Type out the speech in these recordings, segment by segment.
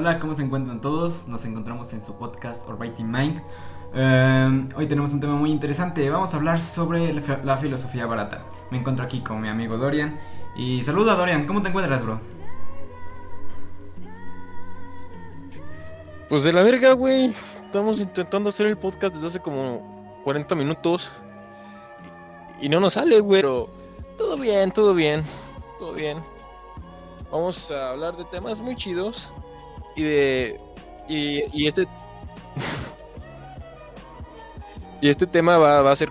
Hola, ¿cómo se encuentran todos? Nos encontramos en su podcast Orbiting Mind. Eh, hoy tenemos un tema muy interesante. Vamos a hablar sobre la, la filosofía barata. Me encuentro aquí con mi amigo Dorian. Y saluda Dorian, ¿cómo te encuentras, bro? Pues de la verga, güey. Estamos intentando hacer el podcast desde hace como 40 minutos. Y, y no nos sale, güey. Pero todo bien, todo bien. Todo bien. Vamos a hablar de temas muy chidos. Y de. Y, y este. y este tema va, va, a ser.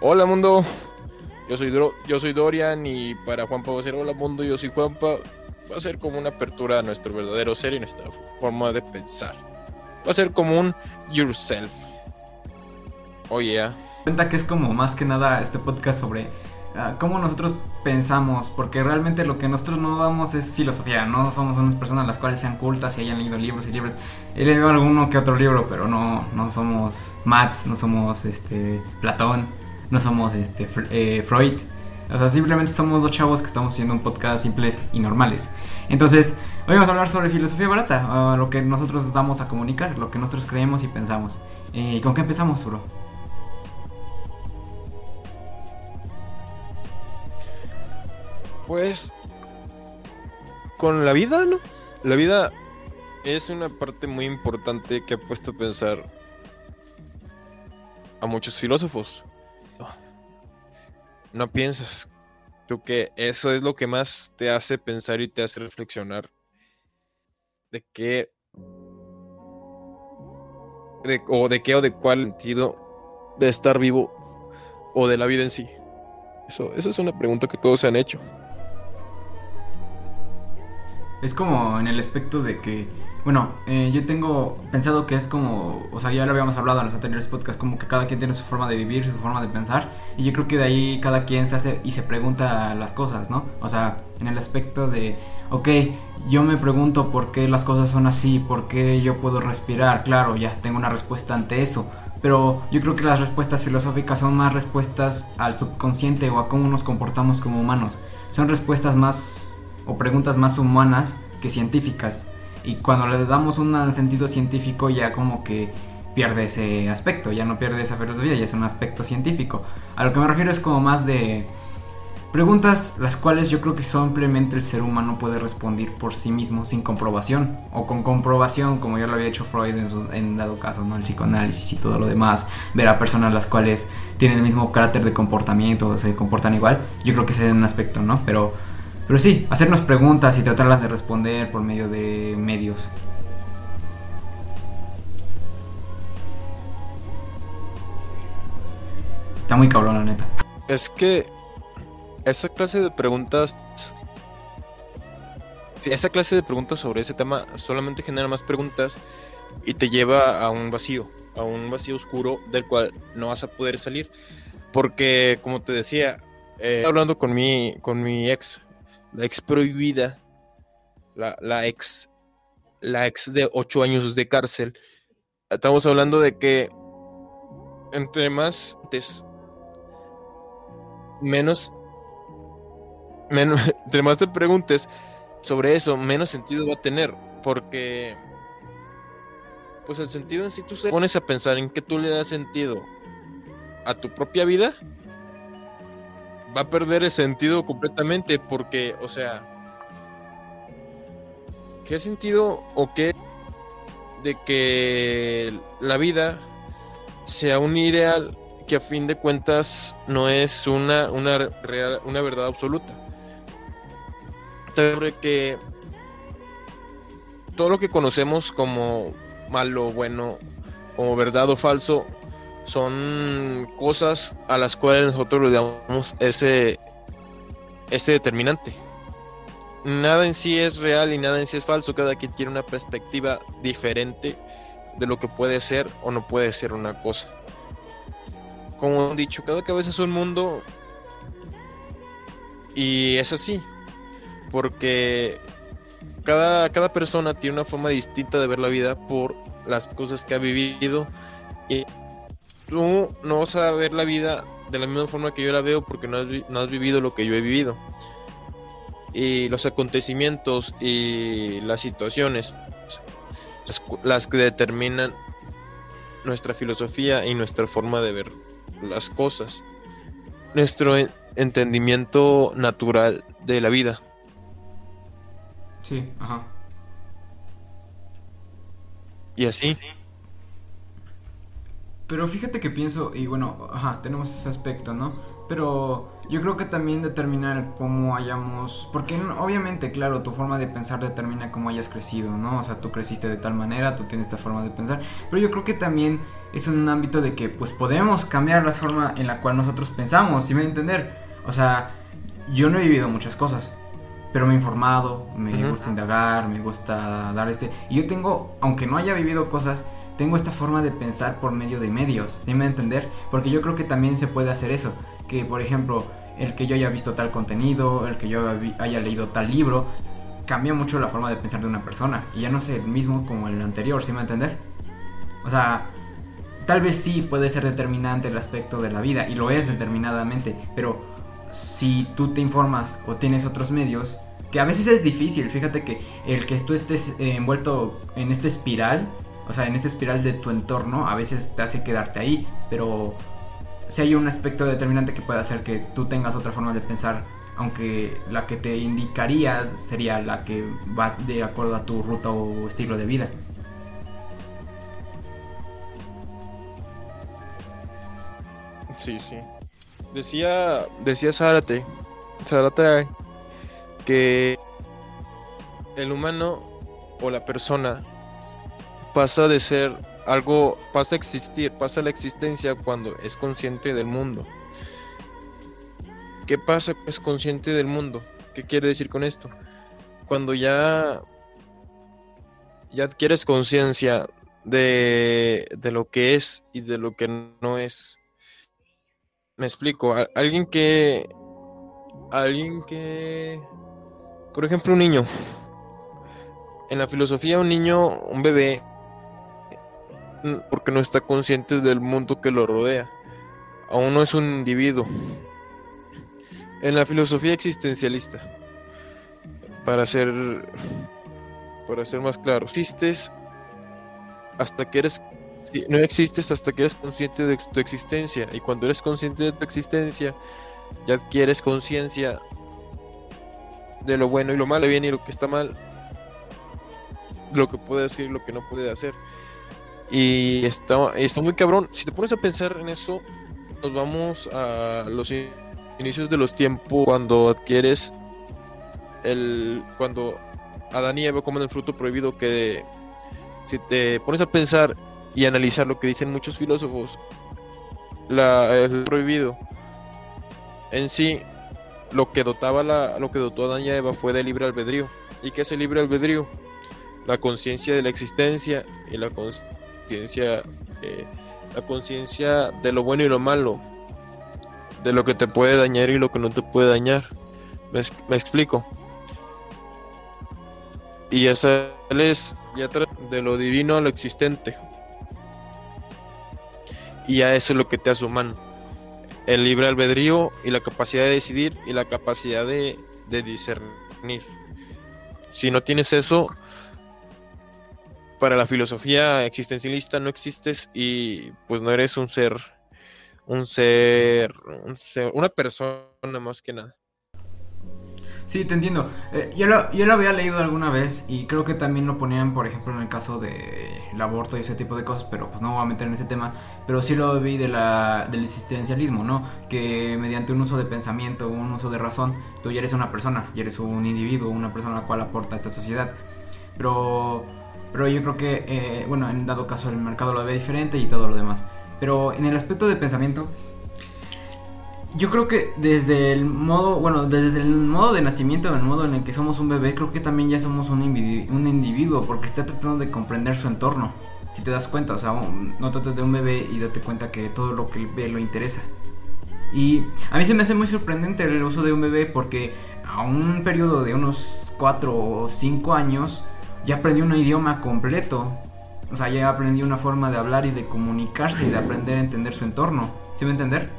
Hola, mundo. Yo soy, yo soy Dorian. Y para Juanpa va a ser Hola, mundo. Yo soy Juanpa. Va a ser como una apertura a nuestro verdadero ser y nuestra forma de pensar. Va a ser como un yourself. Oh yeah. Cuenta que es como más que nada este podcast sobre cómo nosotros pensamos, porque realmente lo que nosotros no damos es filosofía, no somos unas personas las cuales sean cultas y hayan leído libros y libros. He leído alguno que otro libro, pero no, no somos Mats, no somos este Platón, no somos este eh, Freud. O sea, simplemente somos dos chavos que estamos haciendo un podcast simples y normales. Entonces, hoy vamos a hablar sobre filosofía barata, uh, lo que nosotros damos a comunicar, lo que nosotros creemos y pensamos. Eh, ¿Con qué empezamos, bro? Pues con la vida, ¿no? La vida es una parte muy importante que ha puesto a pensar a muchos filósofos. No piensas. Creo que eso es lo que más te hace pensar y te hace reflexionar de qué de, o de qué o de cuál sentido de estar vivo o de la vida en sí. Eso, eso es una pregunta que todos se han hecho. Es como en el aspecto de que, bueno, eh, yo tengo pensado que es como, o sea, ya lo habíamos hablado en los anteriores podcasts, como que cada quien tiene su forma de vivir, su forma de pensar, y yo creo que de ahí cada quien se hace y se pregunta las cosas, ¿no? O sea, en el aspecto de, ok, yo me pregunto por qué las cosas son así, por qué yo puedo respirar, claro, ya tengo una respuesta ante eso, pero yo creo que las respuestas filosóficas son más respuestas al subconsciente o a cómo nos comportamos como humanos, son respuestas más o preguntas más humanas que científicas. Y cuando le damos un sentido científico ya como que pierde ese aspecto, ya no pierde esa filosofía, ya es un aspecto científico. A lo que me refiero es como más de preguntas las cuales yo creo que simplemente el ser humano puede responder por sí mismo sin comprobación o con comprobación como ya lo había hecho Freud en, su, en dado caso, ¿no? el psicoanálisis y todo lo demás, ver a personas las cuales tienen el mismo carácter de comportamiento, se comportan igual, yo creo que ese es un aspecto, ¿no? Pero pero sí, hacernos preguntas y tratarlas de responder por medio de medios. Está muy cabrón, la neta. Es que esa clase de preguntas. Esa clase de preguntas sobre ese tema solamente genera más preguntas y te lleva a un vacío, a un vacío oscuro del cual no vas a poder salir. Porque, como te decía, eh, hablando con mi, con mi ex, la ex prohibida, la, la, ex, la ex de ocho años de cárcel, estamos hablando de que entre más menos, menos, entre más te preguntes sobre eso, menos sentido va a tener, porque pues el sentido en sí tú te pones a pensar en que tú le das sentido a tu propia vida, va a perder el sentido completamente porque, o sea, ¿qué sentido o qué de que la vida sea un ideal que a fin de cuentas no es una, una, real, una verdad absoluta? Sobre que todo lo que conocemos como malo, bueno, como verdad o falso, son cosas a las cuales nosotros le damos ese, determinante. Nada en sí es real y nada en sí es falso, cada quien tiene una perspectiva diferente de lo que puede ser o no puede ser una cosa. Como he dicho, cada cabeza es un mundo y es así, porque cada, cada persona tiene una forma distinta de ver la vida por las cosas que ha vivido y tú no vas a ver la vida de la misma forma que yo la veo porque no has, no has vivido lo que yo he vivido. Y los acontecimientos y las situaciones las que determinan nuestra filosofía y nuestra forma de ver las cosas, nuestro entendimiento natural de la vida. Sí, ajá. Y así. Pero fíjate que pienso, y bueno, ajá, tenemos ese aspecto, ¿no? Pero yo creo que también determina cómo hayamos, porque obviamente, claro, tu forma de pensar determina cómo hayas crecido, ¿no? O sea, tú creciste de tal manera, tú tienes esta forma de pensar, pero yo creo que también es un ámbito de que pues podemos cambiar la forma en la cual nosotros pensamos, ¿sí me voy a entender? O sea, yo no he vivido muchas cosas, pero me he informado, me gusta indagar, me gusta dar este... Y yo tengo, aunque no haya vivido cosas, tengo esta forma de pensar por medio de medios, dime entender, porque yo creo que también se puede hacer eso, que por ejemplo, el que yo haya visto tal contenido, el que yo haya leído tal libro, cambia mucho la forma de pensar de una persona, y ya no es el mismo como el anterior, ¿sí me entender? O sea, tal vez sí puede ser determinante el aspecto de la vida, y lo es determinadamente, pero si tú te informas o tienes otros medios, que a veces es difícil, fíjate que el que tú estés envuelto en esta espiral, o sea, en esta espiral de tu entorno, a veces te hace quedarte ahí, pero si hay un aspecto determinante que puede hacer que tú tengas otra forma de pensar, aunque la que te indicaría sería la que va de acuerdo a tu ruta o estilo de vida. Sí, sí. Decía, decía Zárate, Zárate que el humano o la persona pasa de ser algo, pasa a existir, pasa a la existencia cuando es consciente del mundo. ¿Qué pasa es consciente del mundo? ¿Qué quiere decir con esto? Cuando ya, ya adquieres conciencia de, de lo que es y de lo que no es. Me explico, alguien que, alguien que, por ejemplo, un niño. En la filosofía, un niño, un bebé, porque no está consciente del mundo que lo rodea. Aún no es un individuo. En la filosofía existencialista, para ser, para ser más claro, existes hasta que eres, no existes hasta que eres consciente de tu existencia. Y cuando eres consciente de tu existencia, ya adquieres conciencia de lo bueno y lo malo, bien y lo que está mal, lo que puede hacer y lo que no puede hacer. Y está, está muy cabrón. Si te pones a pensar en eso, nos vamos a los inicios de los tiempos cuando adquieres el. Cuando Adán y Eva comen el fruto prohibido, que si te pones a pensar y analizar lo que dicen muchos filósofos, la, el prohibido en sí, lo que dotaba la, lo que dotó a Adán y Eva fue de libre albedrío. ¿Y qué es el libre albedrío? La conciencia de la existencia y la conciencia conciencia, eh, la conciencia de lo bueno y lo malo, de lo que te puede dañar y lo que no te puede dañar. Me, explico. Y esa es ya de lo divino a lo existente. Y a eso es lo que te hace humano. El libre albedrío y la capacidad de decidir y la capacidad de, de discernir. Si no tienes eso, para la filosofía existencialista no existes y pues no eres un ser, un ser, una persona más que nada. Sí, te entiendo. Eh, yo, lo, yo lo había leído alguna vez y creo que también lo ponían, por ejemplo, en el caso del aborto y ese tipo de cosas, pero pues no voy a meter en ese tema. Pero sí lo vi de la, del existencialismo, ¿no? Que mediante un uso de pensamiento, un uso de razón, tú ya eres una persona, ya eres un individuo, una persona a la cual aporta a esta sociedad. Pero pero yo creo que, eh, bueno, en dado caso el mercado lo ve diferente y todo lo demás. Pero en el aspecto de pensamiento, yo creo que desde el modo, bueno, desde el modo de nacimiento, el modo en el que somos un bebé, creo que también ya somos un, individuo, un individuo porque está tratando de comprender su entorno. Si te das cuenta, o sea, no trates de un bebé y date cuenta que todo lo que ve lo interesa. Y a mí se me hace muy sorprendente el uso de un bebé porque a un periodo de unos 4 o 5 años, ya aprendió un idioma completo. O sea, ya aprendió una forma de hablar y de comunicarse y de aprender a entender su entorno. ¿Sí me entender?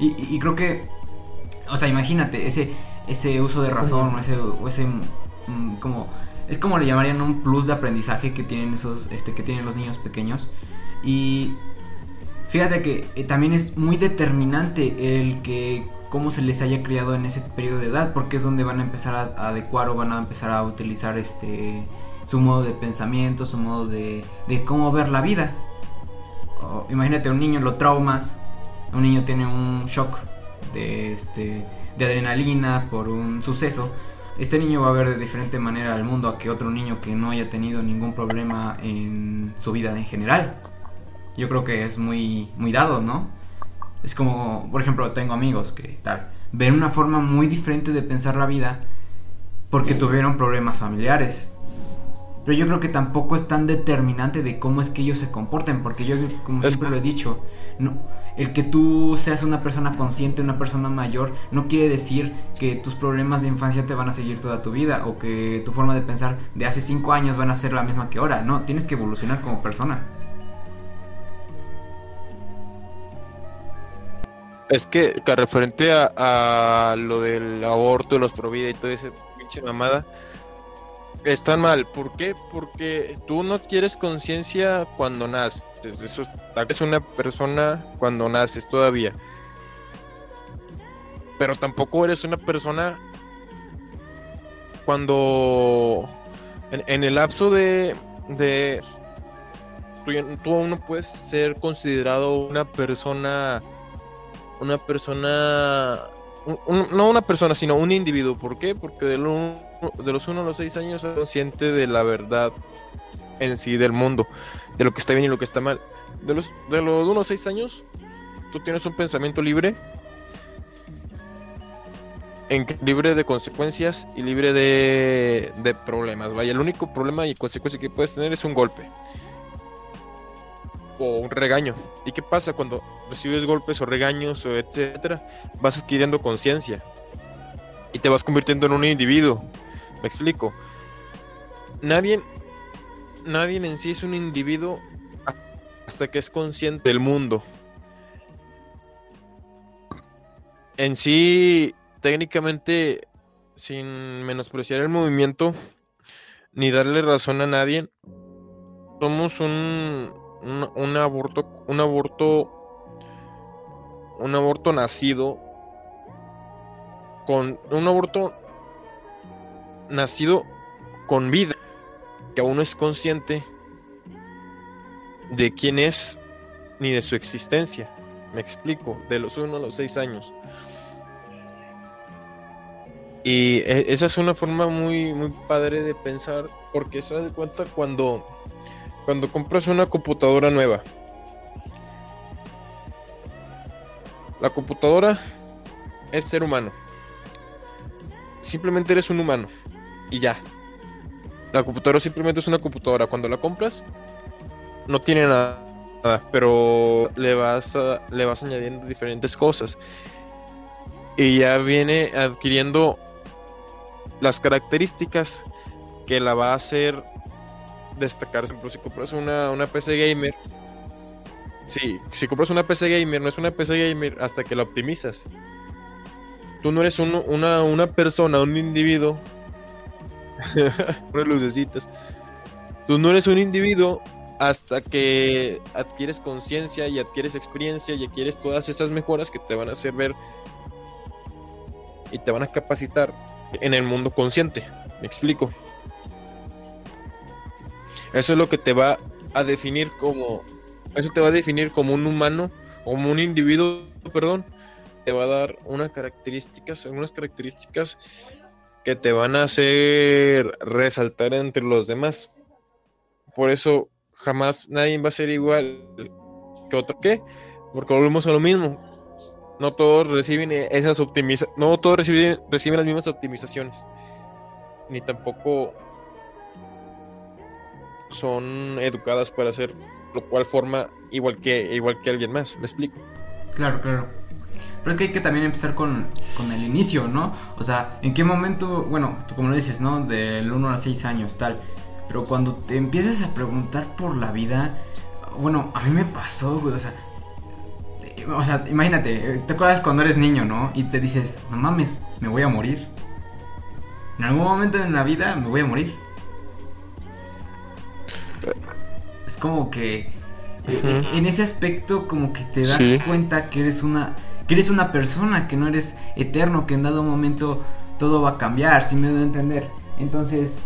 Y, creo que, o sea, imagínate, ese, ese uso de razón o ese, ese mm, como es como le llamarían un plus de aprendizaje que tienen esos, este, que tienen los niños pequeños. Y fíjate que eh, también es muy determinante el que cómo se les haya criado en ese periodo de edad, porque es donde van a empezar a, adecuar o van a empezar a utilizar este su modo de pensamiento, su modo de, de cómo ver la vida. imagínate un niño lo traumas, un niño tiene un shock de este de adrenalina por un suceso este niño va a ver de diferente manera al mundo a que otro niño que no haya tenido ningún problema en su vida en general. Yo creo que es muy, muy dado, ¿no? Es como, por ejemplo, tengo amigos que tal, ven una forma muy diferente de pensar la vida porque tuvieron problemas familiares. Pero yo creo que tampoco es tan determinante de cómo es que ellos se comporten, porque yo, como siempre lo he dicho, no, el que tú seas una persona consciente, una persona mayor, no quiere decir que tus problemas de infancia te van a seguir toda tu vida o que tu forma de pensar de hace cinco años van a ser la misma que ahora. No, tienes que evolucionar como persona. Es que, que referente a, lo del aborto, los provida y todo ese pinche mamada, están mal. ¿Por qué? Porque tú no adquieres conciencia cuando naces. Eso es una persona cuando naces todavía. Pero tampoco eres una persona cuando en, el lapso de, de tú, aún no puedes ser considerado una persona una persona no una persona sino un individuo ¿por qué? porque de, de los 1 a los 6 años es consciente de la verdad en sí del mundo, de lo que está bien y lo que está mal. De los, de los 1 a 6 años, tú tienes un pensamiento libre, en, libre de consecuencias y libre de, de problemas. Vaya, el único problema y consecuencia que puedes tener es un golpe o un regaño. ¿Y qué pasa cuando recibes golpes o regaños o etcétera? Vas adquiriendo conciencia y te vas convirtiendo en un individuo. Me explico. Nadie, nadie en sí es un individuo hasta que es consciente del mundo. En sí, técnicamente, sin menospreciar el movimiento ni darle razón a nadie, somos un, un, un aborto, un aborto, un aborto nacido con un aborto nacido con vida, que aún no es consciente de quién es ni de su existencia. Me explico, de los 1 a los 6 años. Y e, esa es una forma muy, muy padre de pensar, porque se da cuenta cuando, cuando compras una computadora nueva. La computadora es ser humano. Simplemente eres un humano y ya. La computadora simplemente es una computadora. Cuando la compras, no tiene nada, pero le vas, le vas añadiendo diferentes cosas. Y ya viene adquiriendo las características que la va a hacer destacar. Por ejemplo, si compras una, una PC gamer, sí, si compras una PC gamer, no es una PC gamer hasta que la optimizas. Tú no eres una, una persona, un individuo unas lucecitas. Tú no eres un individuo hasta que adquieres conciencia y adquieres experiencia y adquieres todas esas mejoras que te van a hacer ver y te van a capacitar en el mundo consciente. Me explico. Eso es lo que te va a definir como eso te va a definir como un humano, como un individuo, perdón. Te va a dar unas características, algunas características que te van a hacer resaltar entre los demás. Por eso jamás nadie va a ser igual que otro. ¿Qué? Porque volvemos a lo mismo. No todos reciben esas optimizaciones, no todos reciben, reciben las mismas optimizaciones. Ni tampoco son educadas para hacer lo cual forma igual que igual que alguien más. ¿Me explico? Claro, claro. Pero es que hay que también empezar con, el inicio, ¿no? O sea, ¿en qué momento, bueno, tú como lo dices, ¿no? Del 1 a 6 años, tal. Pero cuando te empiezas a preguntar por la vida, bueno, a mí me pasó, güey, o sea, o sea, imagínate, te acuerdas cuando eres niño, ¿no? Y te dices, no mames, me voy a morir. En algún momento en la vida me voy a morir. es como que en ese aspecto como que te das cuenta que eres una que eres una persona, que no eres eterno, que en dado momento todo va a cambiar, si me doy entender. Entonces,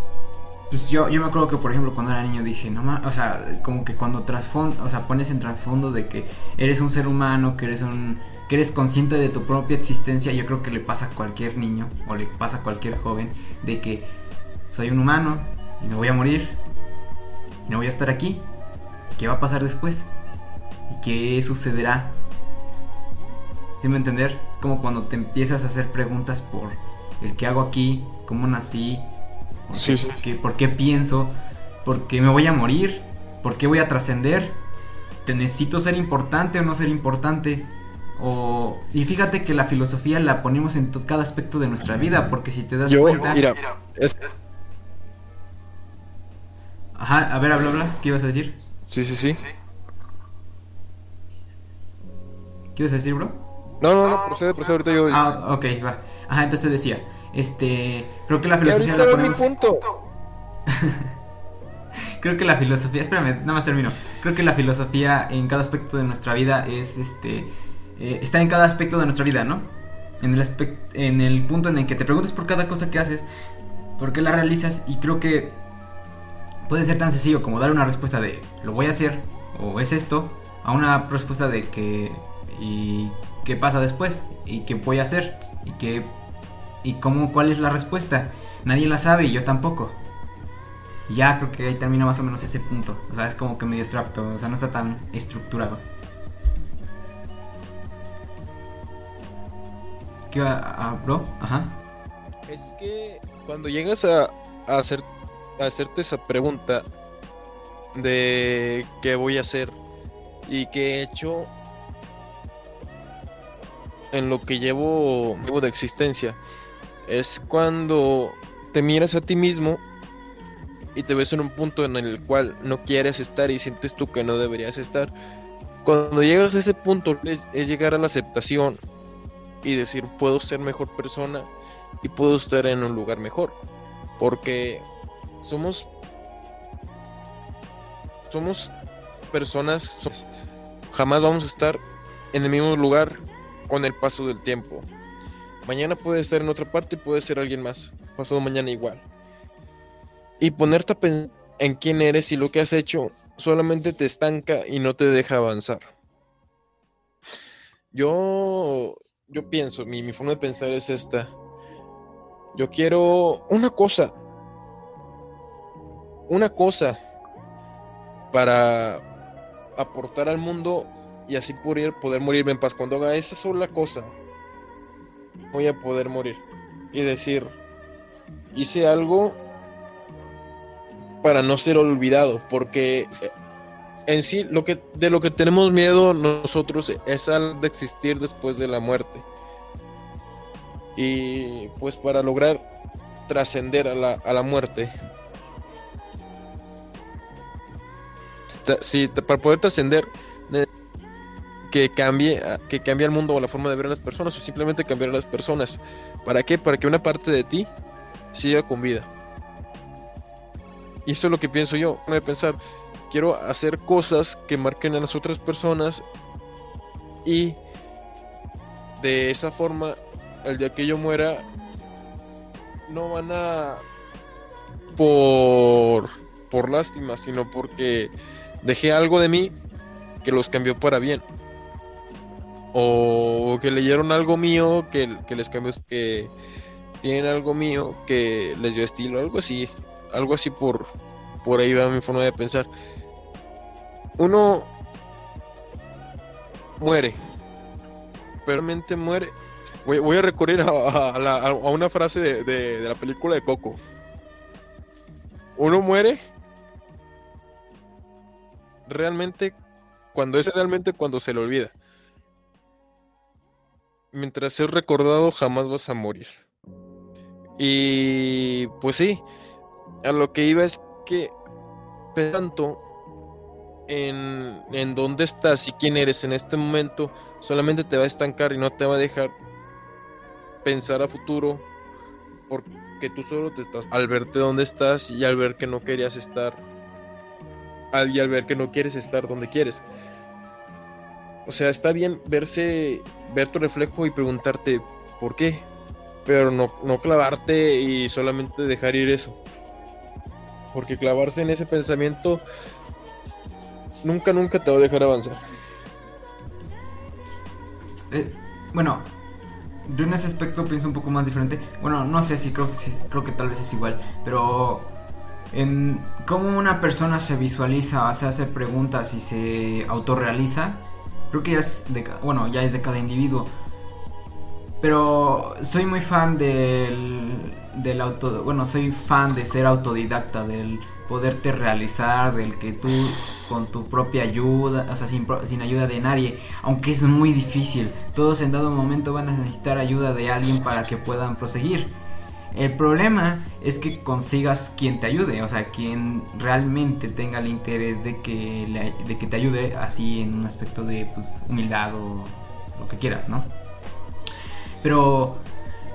pues yo, yo me acuerdo que, por ejemplo, cuando era niño dije, no más, o sea, como que cuando trasfondo, o sea, pones en trasfondo de que eres un ser humano, que eres un, que eres consciente de tu propia existencia, yo creo que le pasa a cualquier niño o le pasa a cualquier joven de que soy un humano y me voy a morir y no voy a estar aquí. ¿Qué va a pasar después? ¿Y qué sucederá ¿Sí me entender? Como cuando te empiezas a hacer preguntas por el qué hago aquí, cómo nací, por, qué, pienso, por qué me voy a morir, por qué voy a trascender, te necesito ser importante o no ser importante. O, y fíjate que la filosofía la ponemos en cada aspecto de nuestra vida, porque si te das cuenta... Mira, Ajá, a ver, habla, habla, ¿qué ibas a decir? Sí, sí, sí. ¿Qué ibas a decir, bro? No, no, no, procede, procede, ahorita yo... Ah, ok, va. Ajá, entonces te decía, este, creo que la filosofía la ponemos... mi punto. creo que la filosofía, espérame, nada más termino. Creo que la filosofía en cada aspecto de nuestra vida es, este, eh, está en cada aspecto de nuestra vida, ¿no? En el, en el punto en el que te preguntas por cada cosa que haces, por qué la realizas y creo que puede ser tan sencillo como dar una respuesta de lo voy a hacer o es esto, a una respuesta de que y qué pasa después y qué voy a hacer y qué y cómo cuál es la respuesta. Nadie la sabe y yo tampoco. ya creo que ahí termina más o menos ese punto. O sea, es como que medio abstracto, o sea, no está tan estructurado. ¿Qué va a, bro? Ajá. Es que cuando llegas a, a hacer a hacerte esa pregunta de qué voy a hacer y qué he hecho en lo que llevo, de existencia es cuando te miras a ti mismo y te ves en un punto en el cual no quieres estar y sientes tú que no deberías estar. Cuando llegas a ese punto es, llegar a la aceptación y decir puedo ser mejor persona y puedo estar en un lugar mejor. Porque somos somos personas, jamás vamos a estar en el mismo lugar con el paso del tiempo. Mañana puede estar en otra parte puede ser alguien más. Pasado mañana igual. Y ponerte a pensar en quién eres y lo que has hecho solamente te estanca y no te deja avanzar. Yo, yo pienso, mi forma de pensar es esta. Yo quiero una cosa. Una cosa para aportar al mundo y así poder, poder morirme en paz. Cuando haga esa sola cosa, voy a poder morir y decir, hice algo para no ser olvidado, porque eh, en sí lo que de lo que tenemos miedo nosotros es al de existir después de la muerte. Y pues para lograr trascender a la, a la muerte, si, para poder trascender que cambie, que cambie el mundo o la forma de ver a las personas o simplemente cambiar a las personas. ¿Para qué? Para que una parte de ti siga con vida. Y eso es lo que pienso yo, de pensar, quiero hacer cosas que marquen a las otras personas y de esa forma, el día que yo muera, no van a por, por lástima, sino porque dejé algo de mí que los cambió para bien o que leyeron algo mío que, les cambió, que tienen algo mío que les dio estilo, algo así, algo así por, por ahí va mi forma de pensar. Uno muere, pero mente muere. Voy, a recurrir a, una frase de, de la película de Coco. Uno muere realmente cuando es realmente cuando se le olvida mientras seas recordado jamás vas a morir. Y pues sí, a lo que iba es que tanto en, en dónde estás y quién eres en este momento, solamente te va a estancar y no te va a dejar pensar a futuro, porque tú solo te estás al verte dónde estás y al ver que no querías estar, y al ver que no quieres estar donde quieres. O sea, está bien verse, ver tu reflejo y preguntarte por qué, pero no, no clavarte y solamente dejar ir eso. Porque clavarse en ese pensamiento nunca, nunca te va a dejar avanzar. Eh, bueno, yo en ese aspecto pienso un poco más diferente. Bueno, no sé si creo que, creo que tal vez es igual, pero en cómo una persona se visualiza, se hace preguntas y se autorrealiza, creo que ya es de, bueno, ya es de cada individuo. Pero soy muy fan del, del auto, bueno, soy fan de ser autodidacta, del poderte realizar, del que tú con tu propia ayuda, o sea, sin, sin, ayuda de nadie, aunque es muy difícil. Todos en dado momento van a necesitar ayuda de alguien para que puedan proseguir. El problema es que consigas quien te ayude, o sea, quien realmente tenga el interés de que, de que te ayude así en un aspecto de pues, humildad o lo que quieras, ¿no? Pero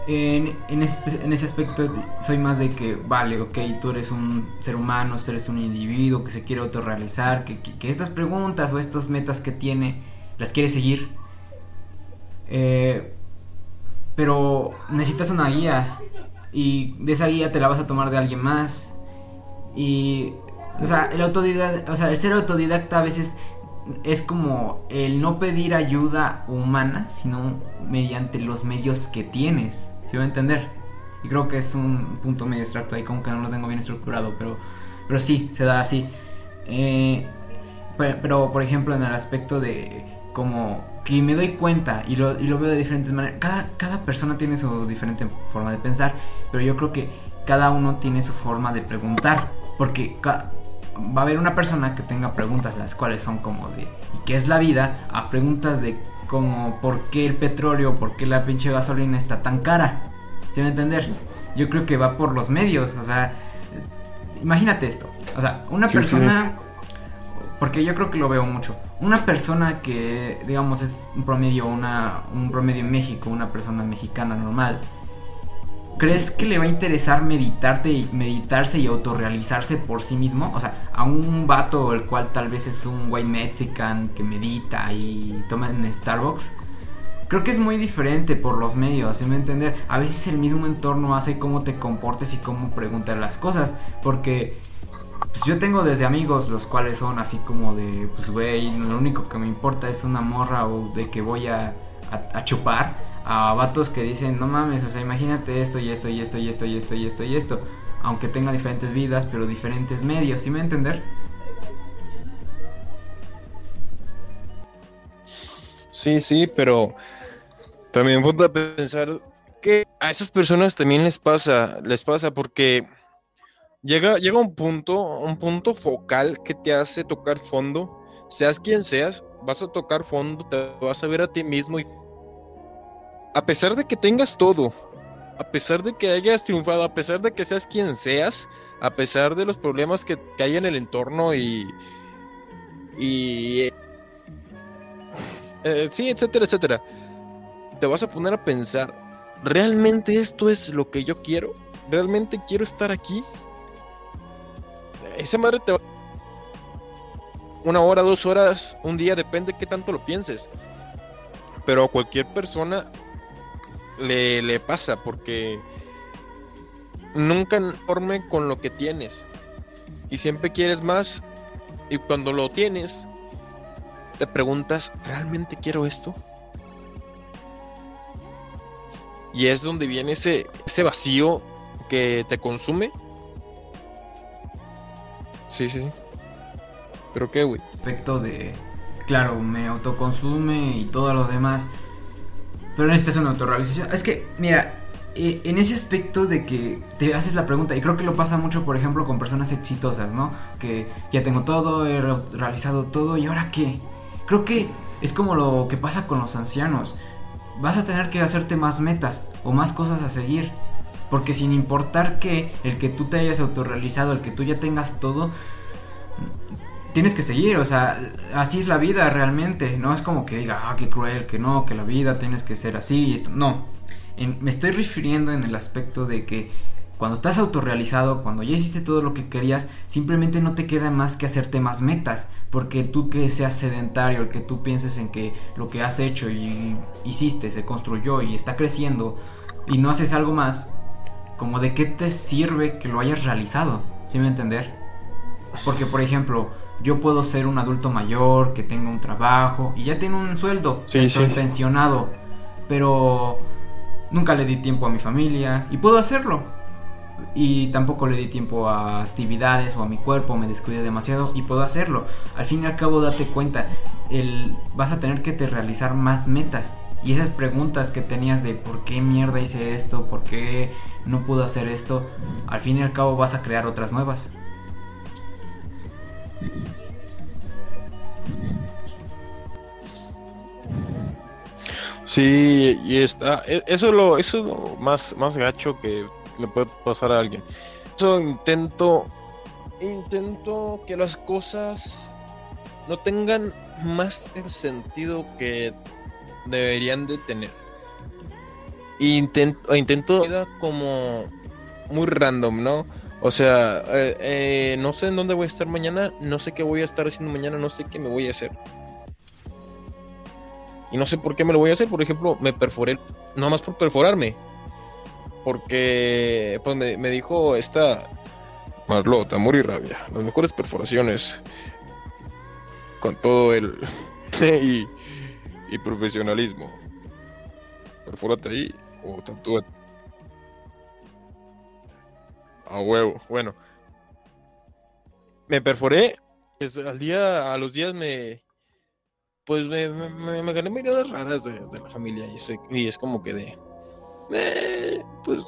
en, en, ese aspecto soy más de que, vale, ok, tú eres un ser humano, tú eres un individuo que se quiere autorrealizar, que, que, estas preguntas o estas metas que tiene las quiere seguir. Eh, pero necesitas una guía y de esa guía te la vas a tomar de alguien más. Y, o sea, el autodidacta, o sea, el ser autodidacta a veces es como el no pedir ayuda humana, sino mediante los medios que tienes. ¿Se va a entender? Y creo que es un punto medio abstracto ahí, como que no lo tengo bien estructurado, pero, pero sí, se da así. Eh, pero, por ejemplo, en el aspecto de como que me doy cuenta y lo, y lo veo de diferentes maneras. Cada, cada persona tiene su diferente forma de pensar, pero yo creo que cada uno tiene su forma de preguntar. Porque va a haber una persona que tenga preguntas, las cuales son como de ¿y qué es la vida? A preguntas de como ¿por qué el petróleo, por qué la pinche gasolina está tan cara? ¿Se va a entender? Yo creo que va por los medios, o sea, imagínate esto. O sea, una persona porque yo creo que lo veo mucho. Una persona que, digamos, es un promedio, una, un promedio en México, una persona mexicana normal, ¿crees que le va a interesar meditarte y meditarse y autorrealizarse por sí mismo? O sea, a un vato el cual tal vez es un white mexican que medita y toma en Starbucks. Creo que es muy diferente por los medios, ¿sí me entender? A veces el mismo entorno hace cómo te comportes y cómo preguntar las cosas, porque pues yo tengo desde amigos los cuales son así como de, pues güey, lo único que me importa es una morra o de que voy a, a, chupar. A vatos que dicen, no mames, o sea, imagínate esto y esto y esto y esto y esto y esto y esto. Aunque tenga diferentes vidas, pero diferentes medios, ¿sí me entender? Sí, sí, pero también ponte a pensar que a esas personas también les pasa, les pasa porque Llega, llega un punto, un punto focal que te hace tocar fondo. Seas quien seas, vas a tocar fondo, te vas a ver a ti mismo y a pesar de que tengas todo, a pesar de que hayas triunfado, a pesar de que seas quien seas, a pesar de los problemas que, hay en el entorno y. y. Eh, sí, etcétera, etcétera. Te vas a poner a pensar: ¿realmente esto es lo que yo quiero? ¿Realmente quiero estar aquí? Esa madre te va una hora, dos horas, un día, depende de qué tanto lo pienses. Pero a cualquier persona le, le pasa porque nunca conforme con lo que tienes. Y siempre quieres más. Y cuando lo tienes, te preguntas, ¿realmente quiero esto? Y es donde viene ese, ese vacío que te consume Sí, sí, sí. ¿Pero qué, güey? Aspecto de, claro, me autoconsume y todo lo demás. Pero es una autorrealización. Es que, mira, eh, en ese aspecto de que te haces la pregunta, y creo que lo pasa mucho, por ejemplo, con personas exitosas, ¿no? Que ya tengo todo, he realizado todo, ¿y ahora qué? Creo que es como lo que pasa con los ancianos. Vas a tener que hacerte más metas o más cosas a seguir. Porque sin importar que el que tú te hayas autorrealizado, el que tú ya tengas todo, tienes que seguir, o sea, así es la vida realmente. No es como que diga, ah, qué cruel, que no, que la vida tienes que ser así y esto. No, me estoy refiriendo en el aspecto de que Cuando estás autorrealizado, cuando ya hiciste todo lo que querías, simplemente no te queda más que hacerte más metas. Porque tú que seas sedentario, el que tú pienses en que lo que has hecho y hiciste se construyó y está creciendo y no haces algo más, como de qué te sirve que lo hayas realizado, ¿sí me entender? Porque por ejemplo, yo puedo ser un adulto mayor que tenga un trabajo y ya tengo un sueldo, estoy pensionado, pero nunca le di tiempo a mi familia y puedo hacerlo y tampoco le di tiempo a actividades o a mi cuerpo, me descuidé demasiado y puedo hacerlo. Al fin y al cabo date cuenta, el, vas a tener que te realizar más metas y esas preguntas que tenías de por qué mierda hice esto, por qué no pude hacer esto, al fin y al cabo vas a crear otras nuevas. Sí, y está, e, eso es lo, más, más gacho que le puede pasar a alguien. Eso intento, intento que las cosas no tengan más sentido que deberían de tener. Intento, intento como muy random, ¿no? O sea, eh, eh, no sé en dónde voy a estar mañana, no sé qué voy a estar haciendo mañana, no sé qué me voy a hacer. Y no sé por qué me lo voy a hacer. Por ejemplo, me perforé, nada más por perforarme porque pues me, dijo esta Marlota, amor y rabia, las mejores perforaciones con todo el y, y profesionalismo. Perfórate ahí o. A huevo, bueno. Me perforé, al día, a los días me, pues me, me, gané miradas raras de, la familia y, es como que de, eh, pues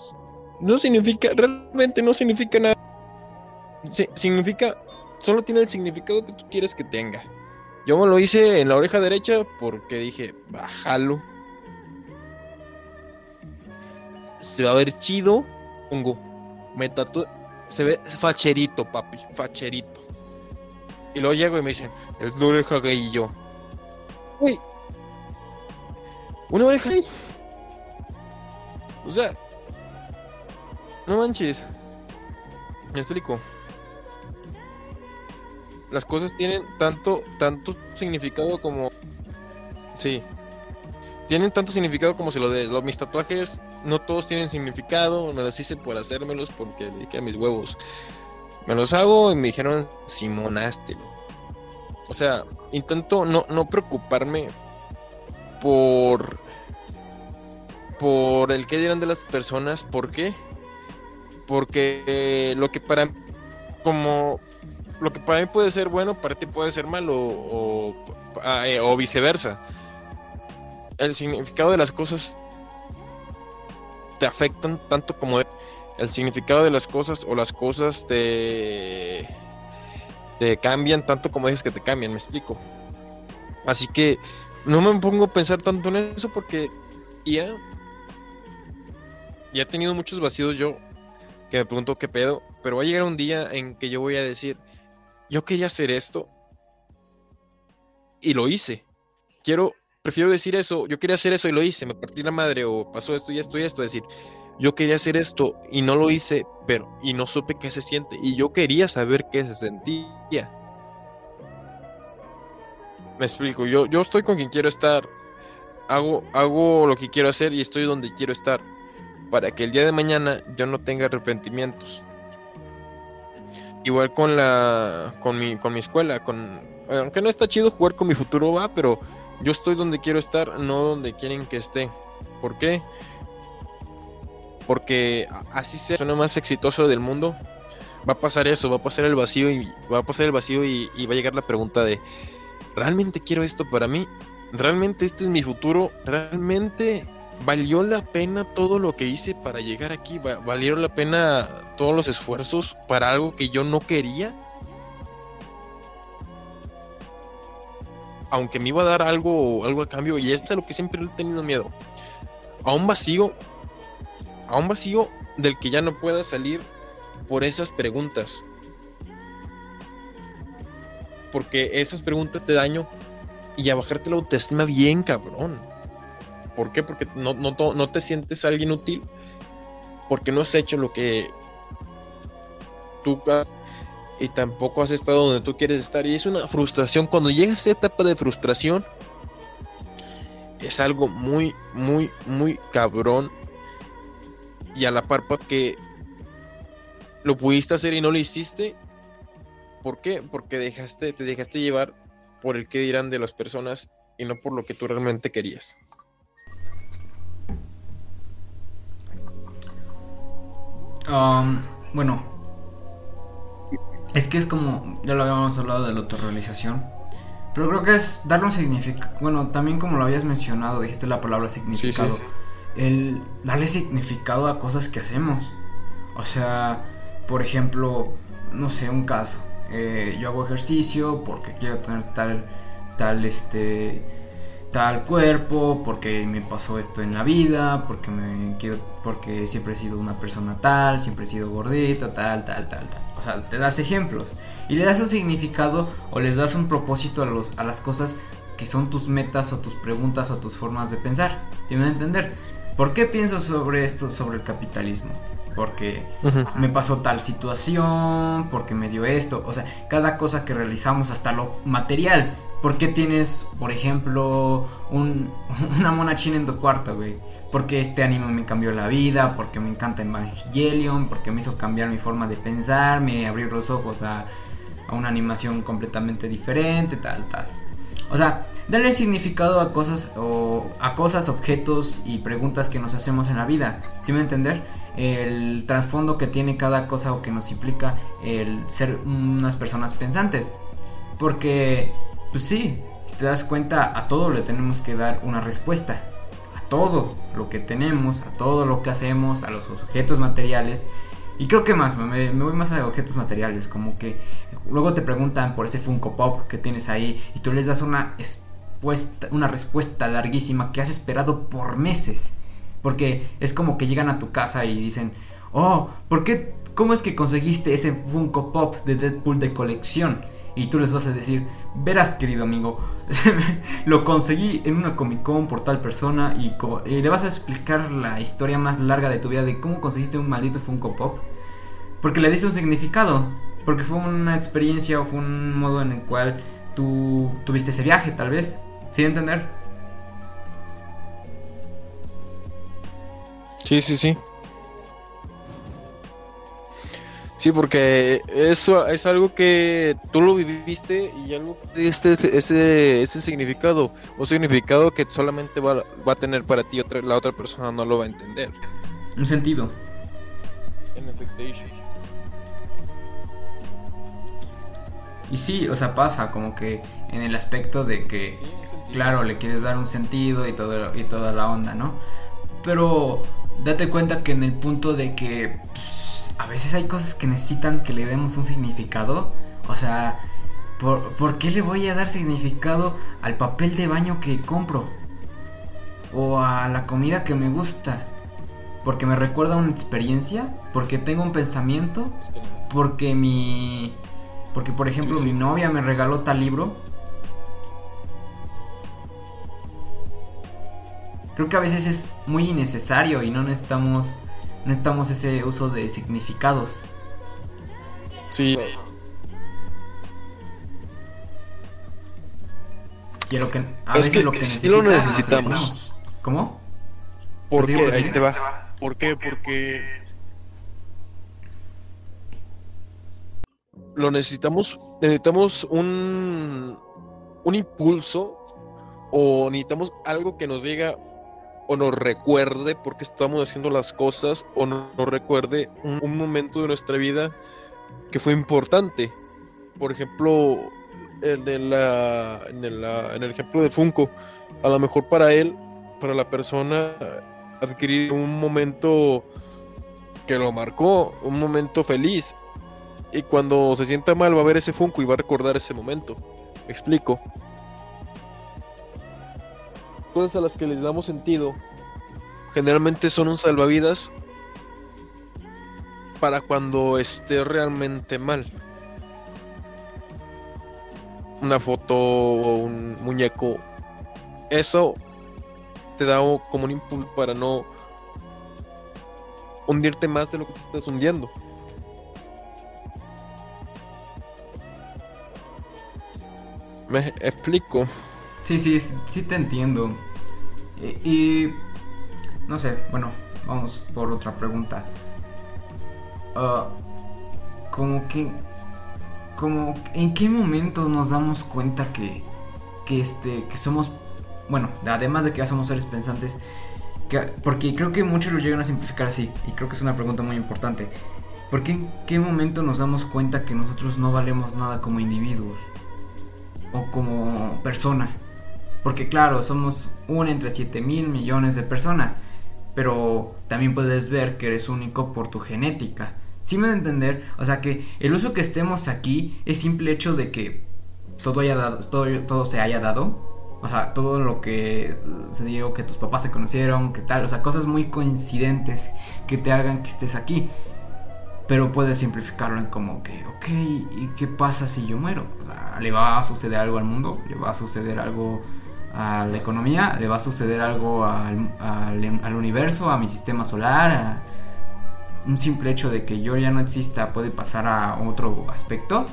no significa, realmente no significa nada. significa, solo tiene el significado que tú quieres que tenga. Yo me lo hice en la oreja derecha porque dije, bájalo. Se va a ver chido. Pongo, me tatué. Se ve facherito, papi, facherito. Y luego llego y me dicen, es la oreja gay y yo. Uy, una oreja gay. O sea, no manches. Me explico. Las cosas tienen tanto, tanto significado como. Sí. Tienen tanto significado como se lo de mis tatuajes. No todos tienen significado. Me los hice por hacérmelos porque dediqué a mis huevos. Me los hago y me dijeron Simonástelo. O sea, intento no, no preocuparme por por el que dirán de las personas. ¿Por qué? Porque eh, lo que para como lo que para mí puede ser bueno, para ti puede ser malo o, ah, eh, o, viceversa. El significado de las cosas te afectan tanto como el significado de las cosas o las cosas te te cambian tanto como dices que te cambian, me explico. Así que no me pongo a pensar tanto en eso porque ya y he tenido muchos vacíos yo que me pregunto qué pedo, pero va a llegar un día en que yo voy a decir, yo quería hacer esto y lo hice. Quiero, prefiero decir eso, yo quería hacer eso y lo hice, me partí la madre o pasó esto y esto y esto, decir, yo quería hacer esto y no lo hice, pero y no supe qué se siente y yo quería saber qué se sentía. Me explico, yo, yo estoy con quien quiero estar, hago, hago lo que quiero hacer y estoy donde quiero estar para que el día de mañana yo no tenga arrepentimientos. Igual con la con mi con mi escuela, con aunque no está chido jugar con mi futuro va, pero yo estoy donde quiero estar, no donde quieren que esté. ¿Por qué? Porque así sea lo más exitoso del mundo, va a pasar eso, va a pasar el vacío y va a pasar el vacío y, y va a llegar la pregunta de ¿realmente quiero esto para mí? ¿Realmente este es mi futuro? ¿Realmente valió la pena todo lo que hice para llegar aquí, valieron la pena todos los esfuerzos para algo que yo no quería. Aunque me iba a dar algo, algo a cambio, y esto es lo que siempre he tenido miedo. A un vacío, a un vacío del que ya no pueda salir por esas preguntas. Porque esas preguntas te daño y a bajarte la autoestima bien, cabrón. ¿Por qué? Porque no, no, no te sientes alguien útil porque no has hecho lo que tú y tampoco has estado donde tú quieres estar. Y es una frustración. Cuando llegas a esa etapa de frustración, es algo muy, muy, muy cabrón. Y a la par porque lo pudiste hacer y no lo hiciste. ¿Por qué? Porque dejaste, te dejaste llevar por el que dirán de las personas y no por lo que tú realmente querías. Um, bueno, es que es como, ya lo habíamos hablado de la autorrealización, pero creo que es darle un significado, bueno, también como lo habías mencionado, dijiste la palabra significado, el darle significado a cosas que hacemos. O sea, por ejemplo, no sé, un caso, eh, yo hago ejercicio porque quiero tener tal, tal, este, tal cuerpo, porque me pasó esto en la vida, porque me quiero, porque siempre he sido una persona tal, siempre he sido gordita, tal, tal, tal, tal. O sea, te das ejemplos y le das un significado o les das un propósito a, los, a las cosas que son tus metas o tus preguntas o tus formas de pensar. ¿Sí me van a entender? ¿Por qué pienso sobre esto, sobre el capitalismo? Porque me pasó tal situación, porque me dio esto. O sea, cada cosa que realizamos, hasta lo material, ¿Por qué tienes, por ejemplo, un, una mona china en tu cuarto, güey? Porque este anime me cambió la vida, porque me encanta Evangelion, porque me hizo cambiar mi forma de pensar, me abrió los ojos a, una animación completamente diferente, tal, tal. O sea, darle significado a cosas o a cosas, objetos y preguntas que nos hacemos en la vida. ¿Sí me entender? El trasfondo que tiene cada cosa o que nos implica el ser unas personas pensantes. Porque pues sí, si te das cuenta, a todo le tenemos que dar una respuesta. Todo lo que tenemos, a todo lo que hacemos, a los objetos materiales. Y creo que más, me, voy más a objetos materiales, como que luego te preguntan por ese Funko Pop que tienes ahí y tú les das una, una respuesta larguísima que has esperado por meses. Porque es como que llegan a tu casa y dicen, oh, ¿por qué? ¿Cómo es que conseguiste ese Funko Pop de Deadpool de colección? Y tú les vas a decir, verás querido amigo, lo conseguí en una Comic Con por tal persona y, le vas a explicar la historia más larga de tu vida de cómo conseguiste un maldito Funko Pop. Porque le diste un significado, porque fue una experiencia o fue un modo en el cual tú tuviste ese viaje tal vez. ¿Sí entender? Sí, sí, sí. Sí, porque eso es algo que tú lo viviste y algo que este ese, ese significado, un significado que solamente va, va a tener para ti, otra, la otra persona no lo va a entender. Un sentido. Y sí, o sea, pasa como que en el aspecto de que, claro, le quieres dar un sentido y, todo, y toda la onda, ¿no? Pero date cuenta que en el punto de que a veces hay cosas que necesitan que le demos un significado. O sea, ¿por, qué le voy a dar significado al papel de baño que compro? O a la comida que me gusta. Porque me recuerda una experiencia. Porque tengo un pensamiento. Porque mi... Porque por ejemplo mi novia me regaló tal libro. Creo que a veces es muy innecesario y no necesitamos necesitamos ese uso de significados. Sí. Y lo que, a veces lo que necesitamos. lo necesitamos. ¿Cómo? ¿Por qué? Ahí te va. ¿Por qué? Porque lo necesitamos, necesitamos un, un impulso o necesitamos algo que nos diga, o nos recuerde por qué estamos haciendo las cosas o nos recuerde un, momento de nuestra vida que fue importante. Por ejemplo, en el, en, el, en ejemplo de Funko, a lo mejor para él, para la persona, adquirir un momento que lo marcó, un momento feliz. Y cuando se sienta mal va a ver ese Funko y va a recordar ese momento. ¿Me explico? cosas a las que les damos sentido generalmente son un salvavidas para cuando esté realmente mal. Una foto o un muñeco. Eso te da como un impulso para no hundirte más de lo que te estás hundiendo. Me explico. Sí, sí, sí te entiendo. Y, no sé, bueno, vamos por otra pregunta. Uh, como que, como, ¿en qué momento nos damos cuenta que, que este, que somos, bueno, además de que ya somos seres pensantes, porque creo que muchos lo llegan a simplificar así, y creo que es una pregunta muy importante. ¿Por qué en qué momento nos damos cuenta que nosotros no valemos nada como individuos? O como persona. Porque claro, somos uno entre 7 mil millones de personas. Pero también puedes ver que eres único por tu genética. ¿Sí me a entender? O sea que el uso que estemos aquí es simple hecho de que todo, haya dado, todo, todo se haya dado o sea, todo lo que se dio, que tus papás se conocieron, que tal, o sea, cosas muy coincidentes que te hagan que estés aquí. Pero puedes simplificarlo en como que, ok, ¿y qué pasa si yo muero? O sea, ¿le va a suceder algo al mundo? ¿Le va a suceder algo a la economía? ¿Le va a suceder algo al, al, universo, a mi sistema solar? un simple hecho de que yo ya no exista puede pasar a otro aspecto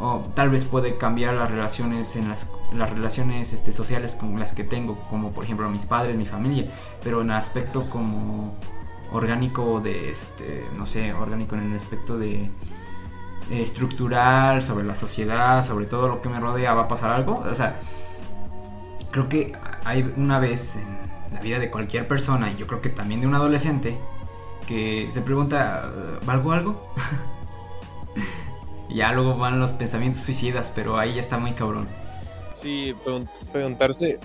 o tal vez puede cambiar las relaciones en las, las relaciones este, sociales con las que tengo, como por ejemplo mis padres, mi familia, pero en el aspecto como orgánico de este, no sé, orgánico en el aspecto de eh, estructural, sobre la sociedad, sobre todo lo que me rodea, va a pasar algo, o sea, creo que hay una vez en la vida de cualquier persona, y yo creo que también de un adolescente, que se pregunta, ¿valgo algo? ya luego van los pensamientos suicidas, pero ahí ya está muy cabrón. Sí, preguntarse.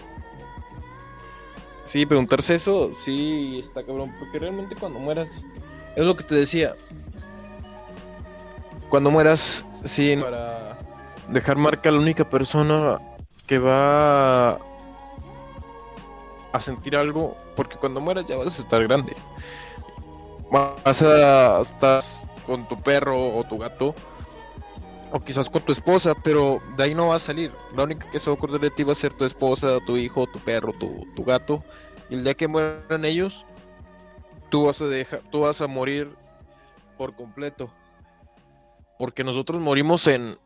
Sí, preguntarse eso, sí, está cabrón. Porque realmente cuando mueras, es lo que te decía. Cuando mueras, sí, para dejar marca la única persona que va a sentir algo, porque cuando mueras ya vas a estar grande. Vas a estar con tu perro o tu gato o quizás con tu esposa, pero de ahí no va a salir. La única que se va a acordar de ti va a ser tu esposa, tu hijo, tu perro, tu, tu gato. Y el día que mueran ellos, tú vas a dejar, tú vas a morir por completo. Porque nosotros morimos en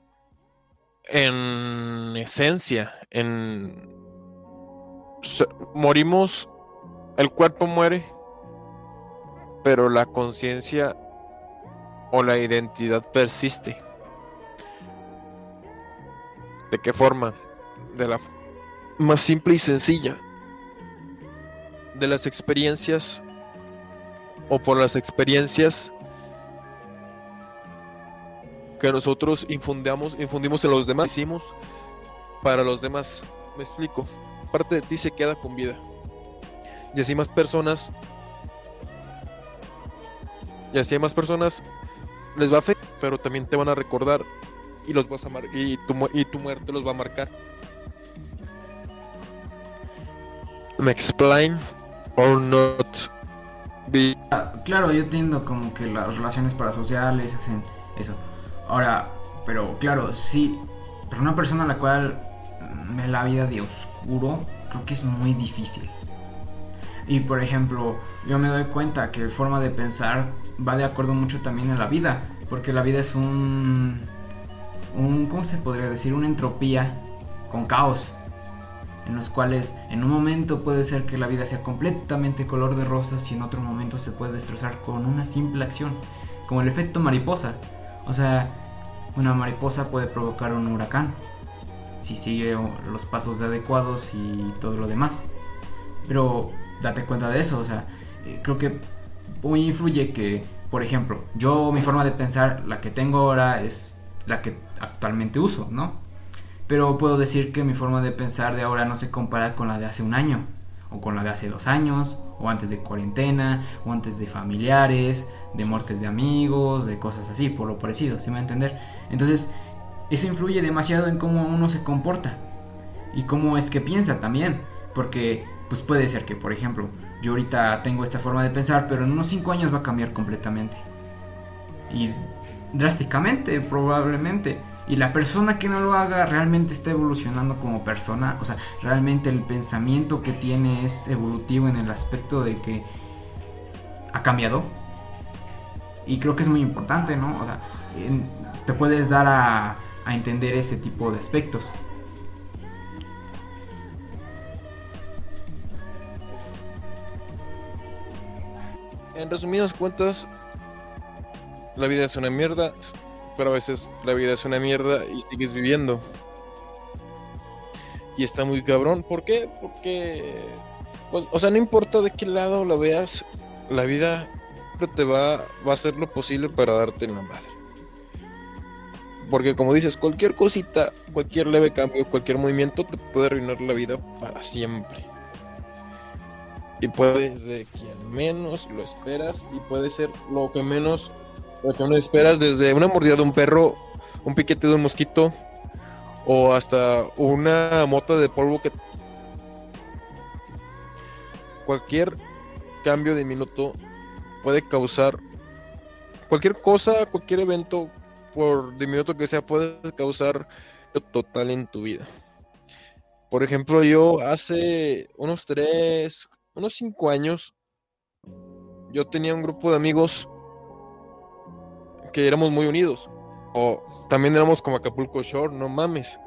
en esencia, en morimos, el cuerpo muere, pero la conciencia o la identidad persiste. ¿De qué forma? De la más simple y sencilla. De las experiencias o por las experiencias que nosotros infundamos, infundimos en los demás, hicimos para los demás. Me explico. Parte de ti se queda con vida. Y así más personas. Y así más personas les va a afectar, pero también te van a recordar y los vas a y tu, y tu muerte los va a marcar. ¿Me explain or not? Ah, claro, yo entiendo como que las relaciones parasociales hacen eso. Ahora, pero claro, sí, pero una persona a la cual ve la vida de oscuro, creo que es muy difícil. Y por ejemplo, yo me doy cuenta que forma de pensar va de acuerdo mucho también en la vida, porque la vida es un un, ¿cómo se podría decir? Una entropía con caos, en los cuales en un momento puede ser que la vida sea completamente color de rosas y en otro momento se puede destrozar con una simple acción, como el efecto mariposa. O sea, una mariposa puede provocar un huracán si sigue los pasos adecuados y todo lo demás. Pero date cuenta de eso, o sea, eh, creo que muy influye que, por ejemplo, yo mi forma de pensar, la que tengo ahora es la que actualmente uso, ¿no? Pero puedo decir que mi forma de pensar de ahora no se compara con la de hace un año, o con la de hace dos años, o antes de cuarentena, o antes de familiares, de muertes de amigos, de cosas así, por lo parecido, ¿sí me va a entender? Entonces, eso influye demasiado en cómo uno se comporta y cómo es que piensa también, porque pues puede ser que, por ejemplo, yo ahorita tengo esta forma de pensar, pero en unos cinco años va a cambiar completamente. Y drásticamente, probablemente. Y la persona que no lo haga realmente está evolucionando como persona. O sea, realmente el pensamiento que tiene es evolutivo en el aspecto de que ha cambiado. Y creo que es muy importante, ¿no? O sea, te puedes dar a, a entender ese tipo de aspectos. En resumidas cuentas, la vida es una mierda, pero a veces la vida es una mierda y sigues viviendo. Y está muy cabrón. ¿Por qué? Porque, pues, o sea, no importa de qué lado lo veas, la vida te va, va a hacer lo posible para darte en la madre. Porque como dices, cualquier cosita, cualquier leve cambio, cualquier movimiento te puede arruinar la vida para siempre. Y puede ser quien menos lo esperas y puede ser lo que menos lo que menos esperas desde una mordida de un perro, un piquete de un mosquito o hasta una mota de polvo que cualquier cambio de minuto puede causar cualquier cosa, cualquier evento, por diminuto que sea, puede causar total en tu vida. Por ejemplo, yo hace unos tres, unos cinco años, yo tenía un grupo de amigos que éramos muy unidos. O también éramos como Acapulco Shore, no mames.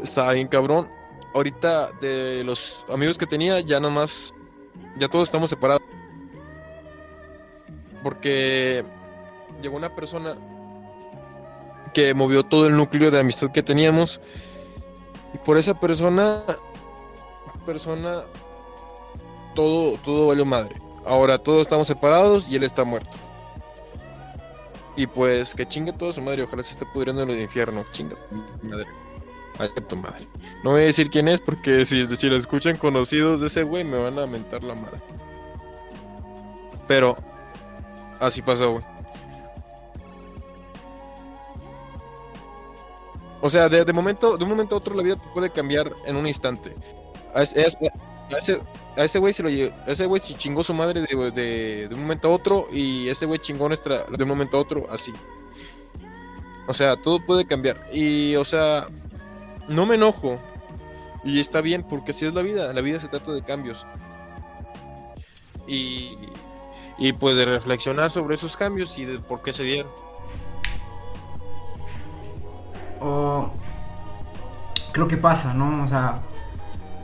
Está bien cabrón. Ahorita de los amigos que tenía, ya nada más ya todos estamos separados. Porque llegó una persona que movió todo el núcleo de amistad que teníamos. Y por esa persona, persona, todo, todo valió madre. Ahora todos estamos separados y él está muerto. Y pues que chingue todo su madre, ojalá se esté pudriendo en el infierno. Chinga madre. Ay, tu madre. No voy a decir quién es porque si, si lo escuchan conocidos de ese güey me van a mentar la madre. Pero así pasó, güey. O sea, de, momento, de un momento a otro la vida puede cambiar en un instante. A, ese, a ese güey se lo ese güey se chingó su madre de, de, de, un momento a otro y ese güey chingó nuestra de un momento a otro así. O sea, todo puede cambiar. Y, o sea, no me enojo. Y está bien, porque así es la vida. La vida se trata de cambios. Y, y pues de reflexionar sobre esos cambios y de por qué se dieron. O creo que pasa, ¿no? O sea,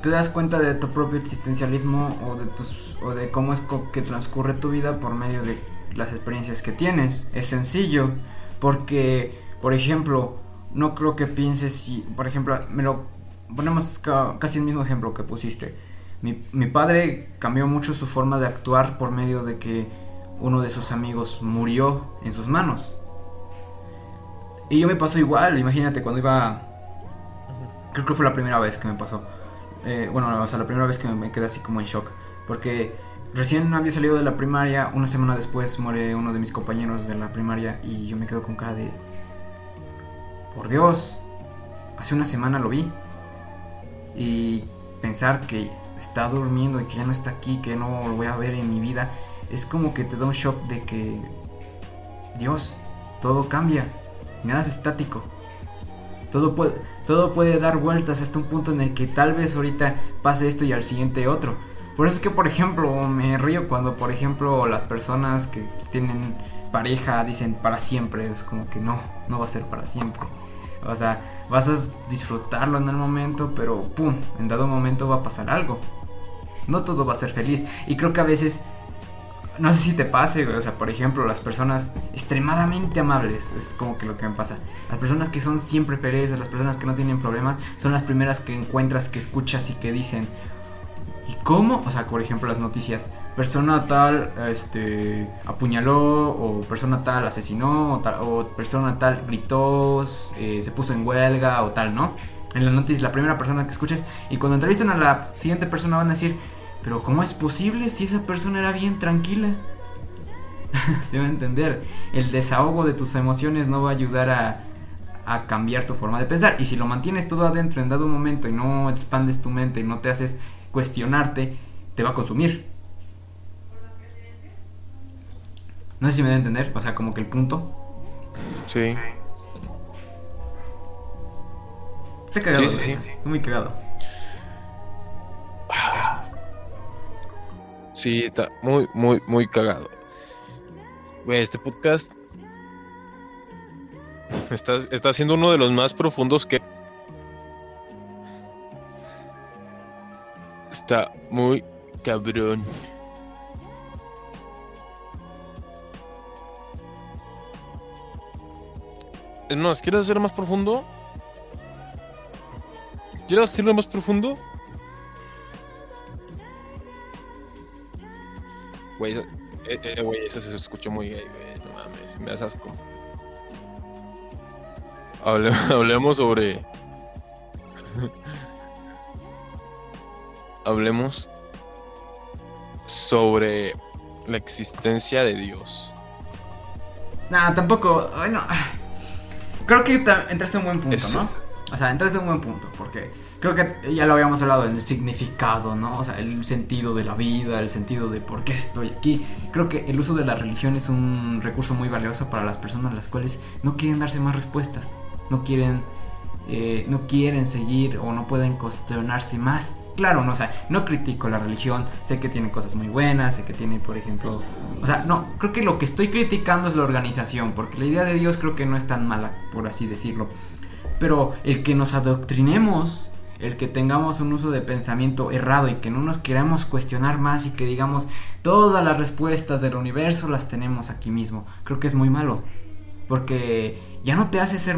te das cuenta de tu propio existencialismo o de tus o de cómo es que transcurre tu vida por medio de las experiencias que tienes. Es sencillo porque, por ejemplo, no creo que pienses si, por ejemplo, me lo ponemos casi el mismo ejemplo que pusiste. Mi, mi, padre cambió mucho su forma de actuar por medio de que uno de sus amigos murió en sus manos. Y yo me pasó igual, imagínate cuando iba... Creo que fue la primera vez que me pasó. Eh, bueno, o sea, la primera vez que me quedé así como en shock. Porque recién había salido de la primaria, una semana después muere uno de mis compañeros de la primaria y yo me quedo con cara de por Dios, hace una semana lo vi. Y pensar que está durmiendo y que ya no está aquí, que no lo voy a ver en mi vida, es como que te da un shock de que, Dios, todo cambia, nada es estático. Todo puede, todo puede dar vueltas hasta un punto en el que tal vez ahorita pase esto y al siguiente otro. Por eso es que, por ejemplo, me río cuando, por ejemplo, las personas que tienen pareja dicen para siempre. Es como que no, no va a ser para siempre. O sea, vas a disfrutarlo en el momento, pero pum, en dado momento va a pasar algo. No todo va a ser feliz. Y creo que a veces, no sé si te pase, o sea, por ejemplo, las personas extremadamente amables, es como que lo que me pasa. Las personas que son siempre felices, las personas que no tienen problemas, son las primeras que encuentras, que escuchas y que dicen, ¿y cómo? O sea, por ejemplo, las noticias, persona tal este, apuñaló o persona tal asesinó o, tal, o persona tal gritó, eh, se puso en huelga o tal, ¿no? En la noticia la primera persona que escuches y cuando entrevistan a la siguiente persona van a decir, pero ¿cómo es posible si esa persona era bien tranquila? Se va a entender, el desahogo de tus emociones no va a ayudar a, a cambiar tu forma de pensar y si lo mantienes todo adentro en dado momento y no expandes tu mente y no te haces cuestionarte, te va a consumir No sé si me da a entender, o sea, como que el punto. Sí. Está cagado. Sí, sí, sí. muy cagado. Sí, está muy, muy, muy cagado. este podcast está, está siendo uno de los más profundos que... Está muy cabrón. No, ¿quieres hacerlo más profundo? ¿Quieres hacerlo más profundo? Güey, eh, eh, eso se escuchó muy gay, güey. No mames, me das asco. hablemos sobre. Hablemos sobre la existencia de Dios. Nah, tampoco. Bueno, creo que entraste en un buen punto, ¿no? O sea, entraste en un buen punto, porque creo que ya lo habíamos hablado, el significado, ¿no? O sea, el sentido de la vida, el sentido de por qué estoy aquí. Creo que el uso de la religión es un recurso muy valioso para las personas las cuales no quieren darse más respuestas, no quieren, eh, no quieren seguir o no pueden cuestionarse más claro, no, o sea, no critico la religión, sé que tiene cosas muy buenas, sé que tiene, por ejemplo, o sea, no, creo que lo que estoy criticando es la organización, porque la idea de Dios creo que no es tan mala, por así decirlo. Pero el que nos adoctrinemos, el que tengamos un uso de pensamiento errado y que no nos queramos cuestionar más y que digamos todas las respuestas del universo las tenemos aquí mismo, creo que es muy malo. Porque ya no te hace ser,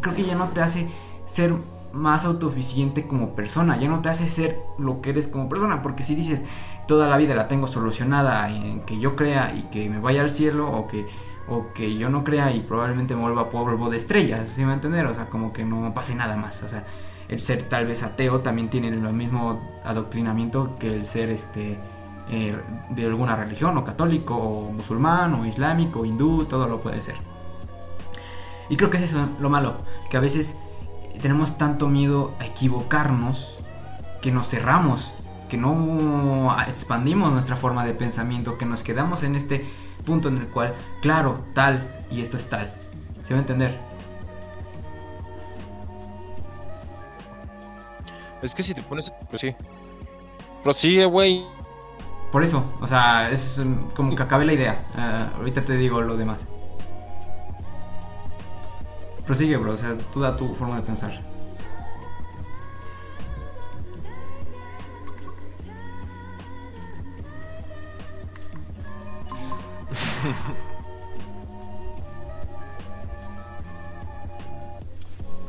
creo que ya no te hace ser más autosuficiente como persona, ya no te hace ser lo que eres como persona, porque si dices toda la vida la tengo solucionada en que yo crea y que me vaya al cielo o que o que yo no crea y probablemente me vuelva polvo de estrellas, ¿sí me entender? O sea, como que no pase nada más, o sea, el ser tal vez ateo también tiene el mismo adoctrinamiento que el ser este eh, de alguna religión o católico o musulmán o islámico o hindú, todo lo puede ser. Y creo que es eso lo malo, que a veces tenemos tanto miedo a equivocarnos que nos cerramos, que no expandimos nuestra forma de pensamiento, que nos quedamos en este punto en el cual, claro, tal y esto es tal. ¿Se va a entender? Es que si te pones, pues sí. Prosigue, güey. Por eso, o sea, es como que acabe la idea. Ah, ahorita te digo lo demás. Prosigue, bro. O sea, tú da tu forma de pensar.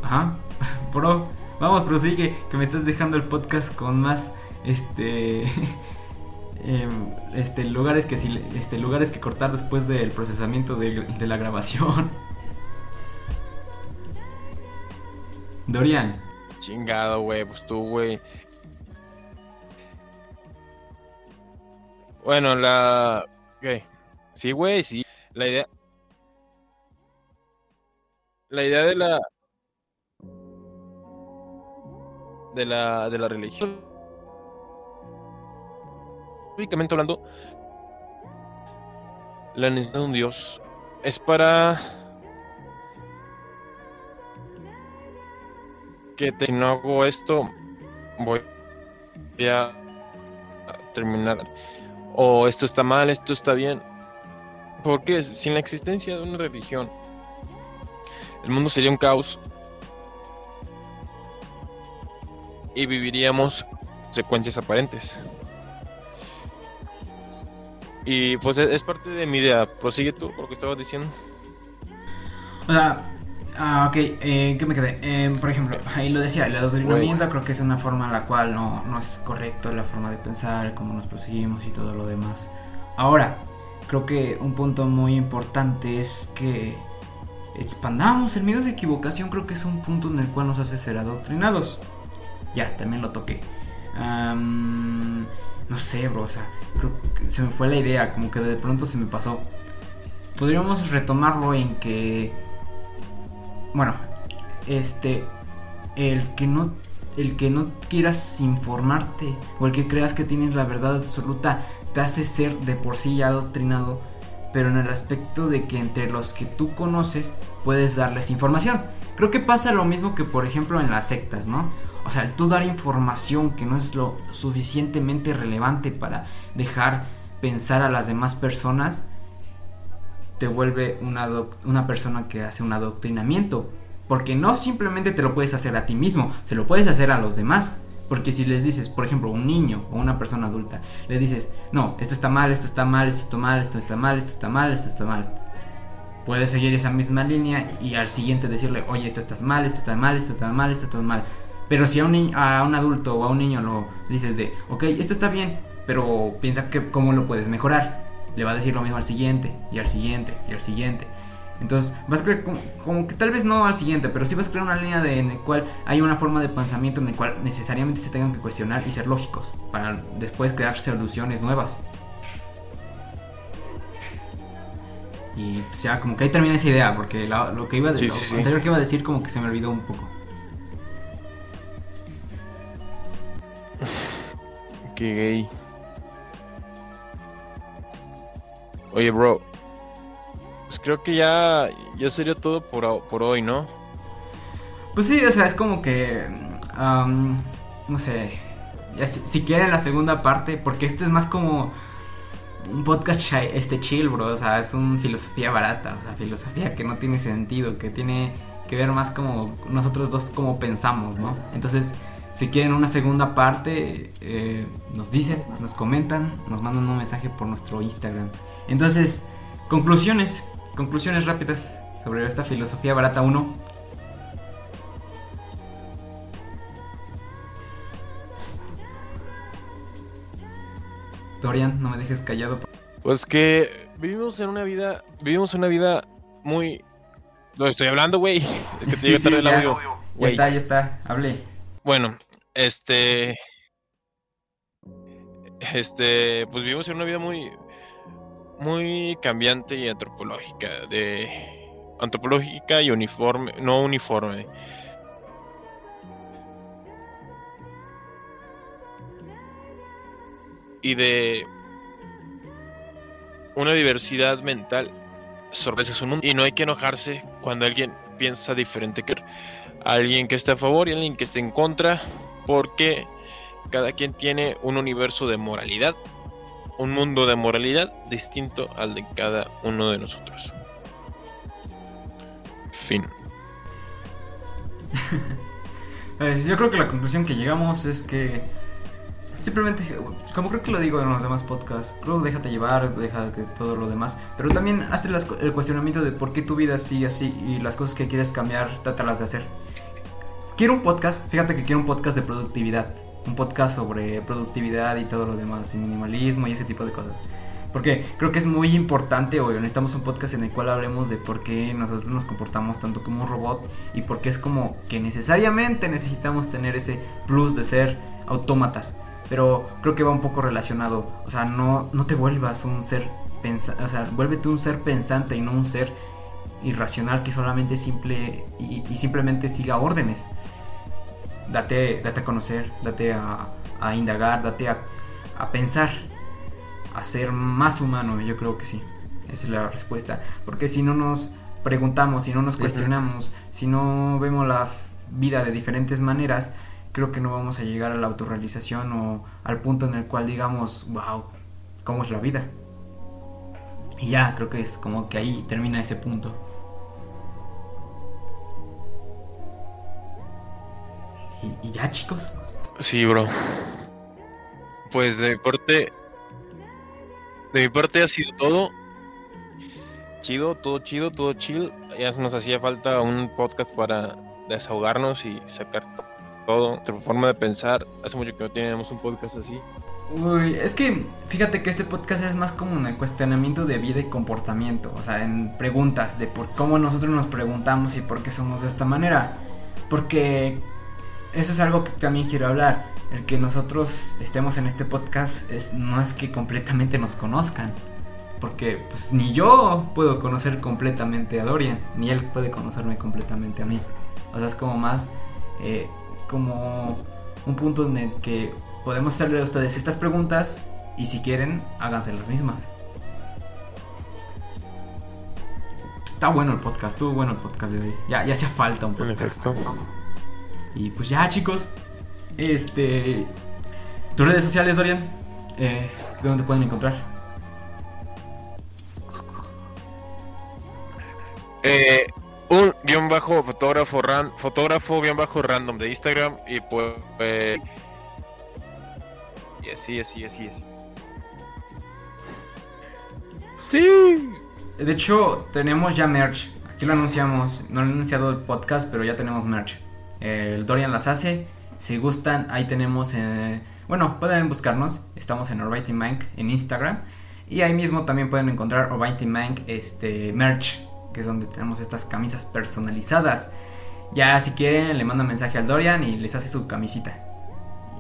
Ajá. Bro, vamos, prosigue. Que me estás dejando el podcast con más. Este. Em, este lugares que este lugares que cortar después del procesamiento de la grabación Dorian. Chingado, güey, pues tú, güey. Bueno, la... Sí, güey, sí. La idea... La idea de la... De la, de la religión. Básicamente hablando, la necesidad de un Dios es para que si no hago esto, voy a terminar. O esto está mal, esto está bien. Porque sin la existencia de una religión, el mundo sería un caos. Y viviríamos secuencias aparentes. Y pues es parte de mi idea. Prosigue tú por lo que estabas diciendo. O sea, Ah, ok, eh, ¿qué me quedé? Eh, por ejemplo, ahí lo decía, el adoctrinamiento creo que es una forma en la cual no, no es correcto la forma de pensar, cómo nos proseguimos y todo lo demás. Ahora, creo que un punto muy importante es que expandamos el miedo de equivocación, creo que es un punto en el cual nos hace ser adoctrinados. Ya, también lo toqué. no sé, bro, o sea, creo que se me fue la idea, como que de pronto se me pasó. Podríamos retomarlo en que bueno, este, el que no, el que no quieras informarte o el que creas que tienes la verdad absoluta te hace ser de por sí ya adoctrinado, pero en el aspecto de que entre los que tú conoces puedes darles información. Creo que pasa lo mismo que por ejemplo en las sectas, ¿no? O sea, el tú dar información que no es lo suficientemente relevante para dejar pensar a las demás personas, te vuelve una, una persona que hace un adoctrinamiento. Porque no simplemente te lo puedes hacer a ti mismo, se lo puedes hacer a los demás. Porque si les dices, por ejemplo, un niño o una persona adulta, le dices, no, esto está mal, esto está mal, esto está mal, esto está mal, esto está mal, esto está mal. Puedes seguir esa misma línea y al siguiente decirle, oye, esto está mal, esto está mal, esto está mal, esto está mal. Pero si a un, a un adulto o a un niño lo dices de, ok, esto está bien, pero piensa que cómo lo puedes mejorar, le va a decir lo mismo al siguiente, y al siguiente, y al siguiente. Entonces vas a crear como, que tal vez no al siguiente, pero sí vas a crear una línea de, en la cual hay una forma de pensamiento en la cual necesariamente se tengan que cuestionar y ser lógicos para después crear soluciones nuevas. Y o sea, como que ahí termina esa idea, porque lo, que iba a anterior que iba a decir como que se me olvidó un poco. Qué gay. Oye, bro, pues creo que ya, ya sería todo por, por hoy, ¿no? Pues sí, o sea, es como que. no sé. si, quieren la segunda parte, porque este es más como un podcast este chill, bro. O sea, es una filosofía barata, o sea, filosofía que no tiene sentido, que tiene que ver más como nosotros dos como pensamos, ¿no? Entonces, si quieren una segunda parte, eh, nos dicen, nos comentan, nos mandan un mensaje por nuestro Instagram. Entonces, conclusiones conclusiones rápidas sobre esta filosofía barata 1. Dorian, no me dejes callado. Pues que vivimos en una vida, vivimos una vida muy... Lo estoy hablando, güey. Es que te llega tarde el audio. Ya está, ya está, hable. Bueno, este... Este, pues vivimos en una vida muy, muy cambiante y antropológica, de antropológica y uniforme, no uniforme. Y de una diversidad mental sobre su mundo. Y no hay que enojarse cuando alguien piensa diferente que alguien que esté a favor y alguien que esté en contra, porque cada quien tiene un universo de moralidad un mundo de moralidad distinto al de cada uno de nosotros. Fin. Pues, yo creo que la conclusión que llegamos es que simplemente, como creo que lo digo en los demás podcasts, creo déjate llevar, deja que todo lo demás, pero también hazte el cuestionamiento de por qué tu vida sigue así y las cosas que quieres cambiar, trátalas de hacer. Quiero un podcast, fíjate que quiero un podcast de productividad un podcast sobre productividad y todo lo demás, y minimalismo y ese tipo de cosas. Porque creo que es muy importante, hoy necesitamos un podcast en el cual hablemos de por qué nosotros nos comportamos tanto como un robot y por qué es como que necesariamente necesitamos tener ese plus de ser autómatas. Pero creo que va un poco relacionado. O sea, no, no te vuelvas un ser pensante, o sea, vuélvete un ser pensante y no un ser irracional que solamente simple y simplemente siga órdenes date, date a conocer, date a, indagar, date a, pensar, a ser más humano, yo creo que sí. Esa es la respuesta. Porque si no nos preguntamos, si no nos cuestionamos, si no vemos la vida de diferentes maneras, creo que no vamos a llegar a la autorrealización o al punto en el cual digamos, wow, ¿cómo es la vida? Y ya, creo que es como que ahí termina ese punto. Y, ya, chicos. Sí, bro. Pues de mi parte. De mi parte ha sido todo. Chido, todo chido, todo chill. Ya nos hacía falta un podcast para desahogarnos y sacar todo, nuestra forma de pensar. Hace mucho que no teníamos un podcast así. Uy, es que fíjate que este podcast es más como un cuestionamiento de vida y comportamiento, o sea, en preguntas de por cómo nosotros nos preguntamos y por qué somos de esta manera. Porque eso es algo que también quiero hablar. El que nosotros estemos en este podcast es, no es que completamente nos conozcan. Porque pues ni yo puedo conocer completamente a Dorian, ni él puede conocerme completamente a mí. O sea, es como más eh, como un punto en el que podemos hacerle a ustedes estas preguntas y si quieren, háganse las mismas. Está bueno el podcast, estuvo bueno el podcast de hoy. Ya, ya hacía falta un podcast. Y pues ya, chicos. Este. Tus redes sociales, Dorian. Eh, ¿De dónde pueden encontrar? Eh, un guion bajo fotógrafo ran, fotógrafo guion bajo random de Instagram y pues eh, Y así, así, así, así. Sí. De hecho, tenemos ya merch. Aquí lo anunciamos. No lo he anunciado el podcast, pero ya tenemos merch. El Dorian las hace. Si gustan, ahí tenemos. Eh, bueno, pueden buscarnos. Estamos en Orbiting Mank en Instagram. Y ahí mismo también pueden encontrar Orbiting Mank este, merch, que es donde tenemos estas camisas personalizadas. Ya si quieren, le mandan mensaje al Dorian y les hace su camisita.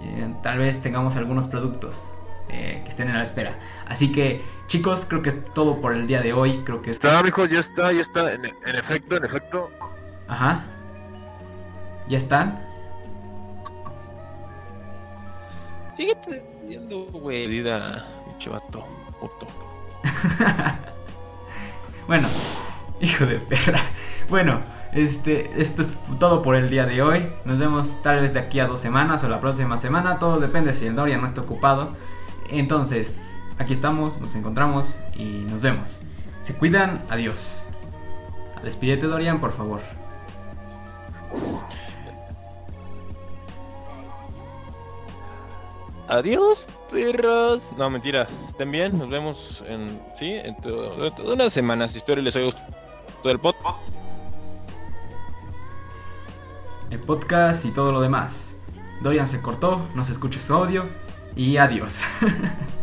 Eh, tal vez tengamos algunos productos eh, que estén en la espera. Así que, chicos, creo que es todo por el día de hoy. Creo que está, amigos, ya está, ya está. En, efecto, en efecto. Ajá. ¿Ya están? Sigue despidiendo, güey. Vida, chavato, puto. bueno, hijo de perra. Bueno. Este, esto es todo por el día de hoy. Nos vemos tal vez de aquí a dos semanas o la próxima semana. Todo depende si el Dorian no está ocupado. Entonces, aquí estamos, nos encontramos y nos vemos. Se cuidan, adiós. Despídete Dorian, por favor. Adiós, perros. No, mentira. Estén bien. Nos vemos en. Sí, en todas unas semanas. Espero les haya gustado el podcast el podcast y todo lo demás. Dorian se cortó, no se escucha su audio y adiós.